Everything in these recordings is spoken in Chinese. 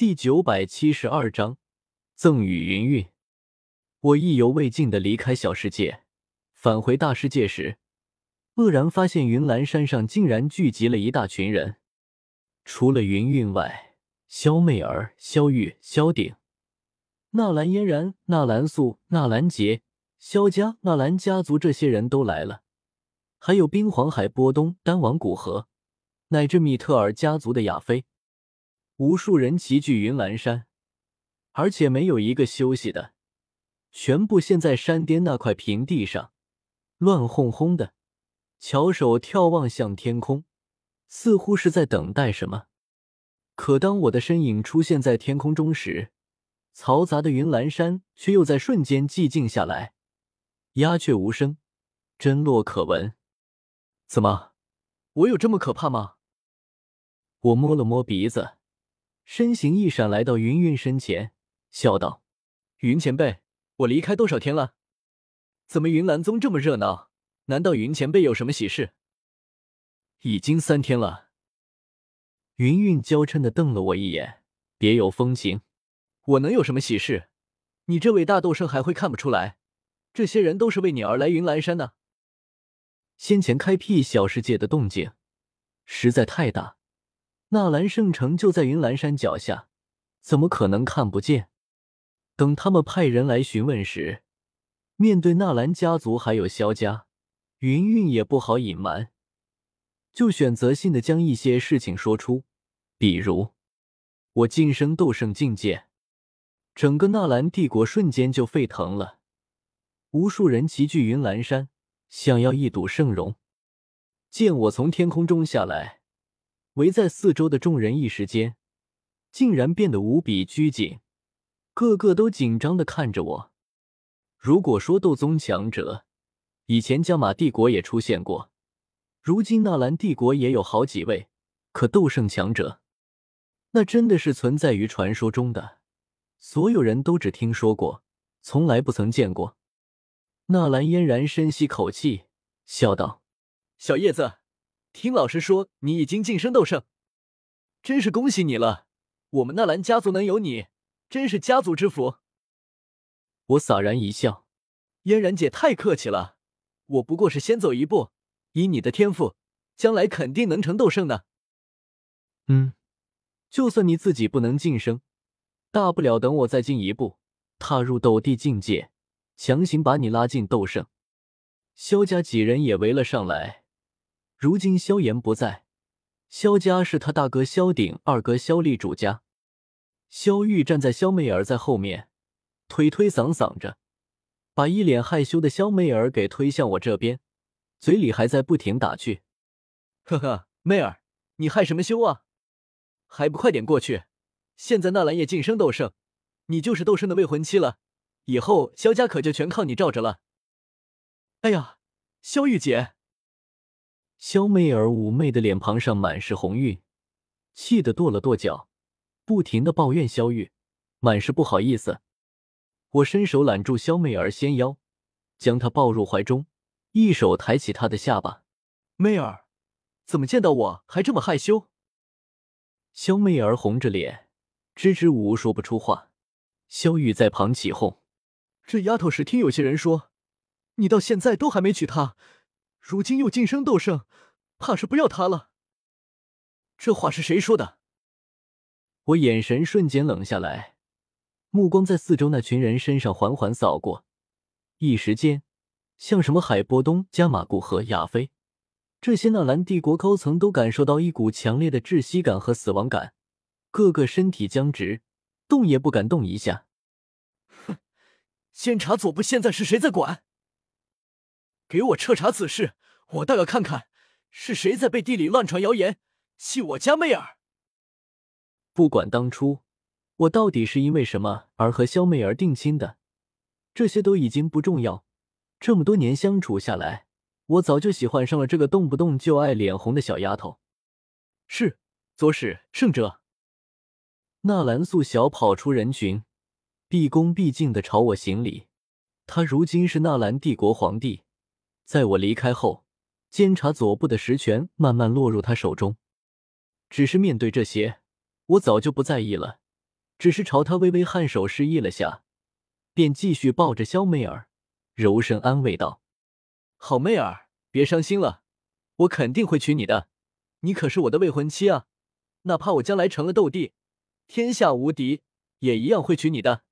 第九百七十二章赠与云韵。我意犹未尽的离开小世界，返回大世界时，愕然发现云岚山上竟然聚集了一大群人。除了云韵外，萧媚儿、萧玉、萧鼎、纳兰嫣然、纳兰素、纳兰杰、萧家、纳兰家族这些人都来了，还有冰皇海波东、丹王古河，乃至米特尔家族的亚妃。无数人齐聚云岚山，而且没有一个休息的，全部陷在山巅那块平地上，乱哄哄的，翘首眺望向天空，似乎是在等待什么。可当我的身影出现在天空中时，嘈杂的云岚山却又在瞬间寂静下来，鸦雀无声，针落可闻。怎么，我有这么可怕吗？我摸了摸鼻子。身形一闪，来到云云身前，笑道：“云前辈，我离开多少天了？怎么云岚宗这么热闹？难道云前辈有什么喜事？”已经三天了。云云娇嗔的瞪了我一眼，别有风情：“我能有什么喜事？你这位大斗圣还会看不出来？这些人都是为你而来云岚山的。先前开辟小世界的动静实在太大。”纳兰圣城就在云岚山脚下，怎么可能看不见？等他们派人来询问时，面对纳兰家族还有萧家，云云也不好隐瞒，就选择性的将一些事情说出，比如我晋升斗圣境界，整个纳兰帝国瞬间就沸腾了，无数人齐聚云岚山，想要一睹圣容。见我从天空中下来。围在四周的众人一时间，竟然变得无比拘谨，个个都紧张的看着我。如果说斗宗强者以前加玛帝国也出现过，如今纳兰帝国也有好几位，可斗圣强者，那真的是存在于传说中的，所有人都只听说过，从来不曾见过。纳兰嫣然深吸口气，笑道：“小叶子。”听老师说，你已经晋升斗圣，真是恭喜你了！我们纳兰家族能有你，真是家族之福。我洒然一笑，嫣然姐太客气了，我不过是先走一步，以你的天赋，将来肯定能成斗圣的。嗯，就算你自己不能晋升，大不了等我再进一步，踏入斗帝境界，强行把你拉进斗圣。萧家几人也围了上来。如今萧炎不在，萧家是他大哥萧鼎、二哥萧立主家。萧玉站在萧媚儿在后面，推推搡搡着，把一脸害羞的萧媚儿给推向我这边，嘴里还在不停打趣：“呵呵，媚儿，你害什么羞啊？还不快点过去！现在纳兰叶晋升斗圣，你就是斗圣的未婚妻了，以后萧家可就全靠你罩着了。”哎呀，萧玉姐。萧媚儿妩媚的脸庞上满是红晕，气得跺了跺脚，不停的抱怨萧玉，满是不好意思。我伸手揽住萧媚儿纤腰，将她抱入怀中，一手抬起她的下巴：“媚儿，怎么见到我还这么害羞？”萧媚儿红着脸，支支吾吾说不出话。萧玉在旁起哄：“这丫头是听有些人说，你到现在都还没娶她。”如今又晋升斗圣，怕是不要他了。这话是谁说的？我眼神瞬间冷下来，目光在四周那群人身上缓缓扫过，一时间，像什么海波东、加马古和亚飞这些纳兰帝国高层都感受到一股强烈的窒息感和死亡感，个个身体僵直，动也不敢动一下。哼，监察左部现在是谁在管？给我彻查此事，我倒要看看是谁在背地里乱传谣言，气我家媚儿。不管当初我到底是因为什么而和萧媚儿定亲的，这些都已经不重要。这么多年相处下来，我早就喜欢上了这个动不动就爱脸红的小丫头。是，左使圣者。纳兰素小跑出人群，毕恭毕敬的朝我行礼。他如今是纳兰帝国皇帝。在我离开后，监察左部的实权慢慢落入他手中。只是面对这些，我早就不在意了，只是朝他微微颔首示意了下，便继续抱着萧媚儿，柔声安慰道：“好妹儿，别伤心了，我肯定会娶你的。你可是我的未婚妻啊，哪怕我将来成了斗帝，天下无敌，也一样会娶你的。”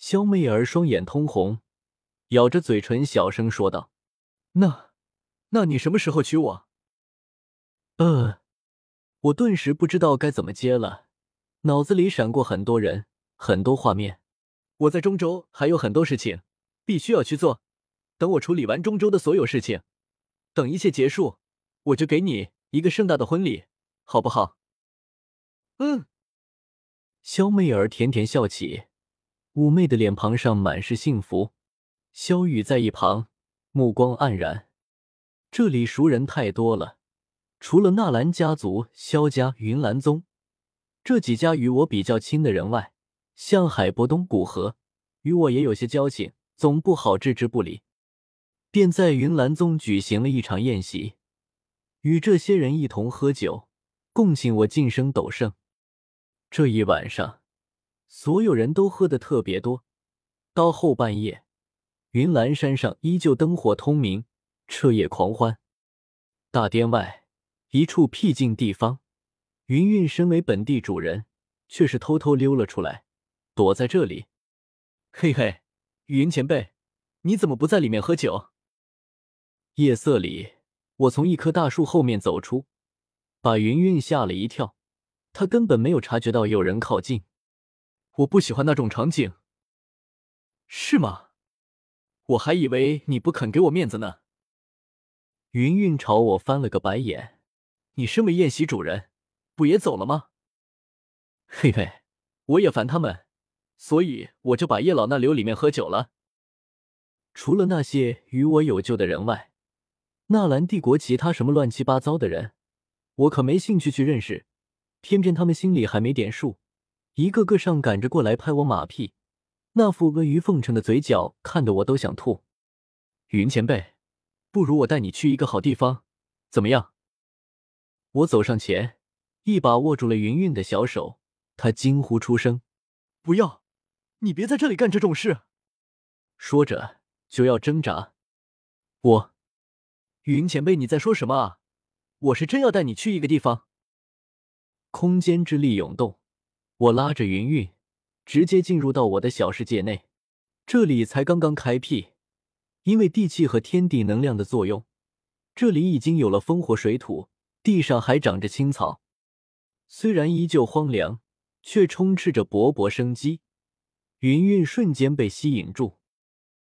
萧媚儿双眼通红，咬着嘴唇，小声说道：“那，那你什么时候娶我？”呃，我顿时不知道该怎么接了，脑子里闪过很多人，很多画面。我在中州还有很多事情，必须要去做。等我处理完中州的所有事情，等一切结束，我就给你一个盛大的婚礼，好不好？嗯。肖媚儿甜甜笑起，妩媚的脸庞上满是幸福。萧雨在一旁，目光黯然。这里熟人太多了。除了纳兰家族、萧家、云岚宗这几家与我比较亲的人外，像海博东、古河与我也有些交情，总不好置之不理，便在云岚宗举行了一场宴席，与这些人一同喝酒，共庆我晋升斗圣。这一晚上，所有人都喝得特别多。到后半夜，云岚山上依旧灯火通明，彻夜狂欢。大殿外。一处僻静地方，云云身为本地主人，却是偷偷溜了出来，躲在这里。嘿嘿，云前辈，你怎么不在里面喝酒？夜色里，我从一棵大树后面走出，把云云吓了一跳。他根本没有察觉到有人靠近。我不喜欢那种场景。是吗？我还以为你不肯给我面子呢。云云朝我翻了个白眼。你身为宴席主人，不也走了吗？嘿嘿，我也烦他们，所以我就把叶老那留里面喝酒了。除了那些与我有救的人外，纳兰帝国其他什么乱七八糟的人，我可没兴趣去认识。偏偏他们心里还没点数，一个个上赶着过来拍我马屁，那副阿谀奉承的嘴角，看得我都想吐。云前辈，不如我带你去一个好地方，怎么样？我走上前，一把握住了云云的小手，她惊呼出声：“不要！你别在这里干这种事！”说着就要挣扎。我，云前辈，你在说什么啊？我是真要带你去一个地方。空间之力涌动，我拉着云云，直接进入到我的小世界内。这里才刚刚开辟，因为地气和天地能量的作用，这里已经有了风火水土。地上还长着青草，虽然依旧荒凉，却充斥着勃勃生机。云韵瞬间被吸引住，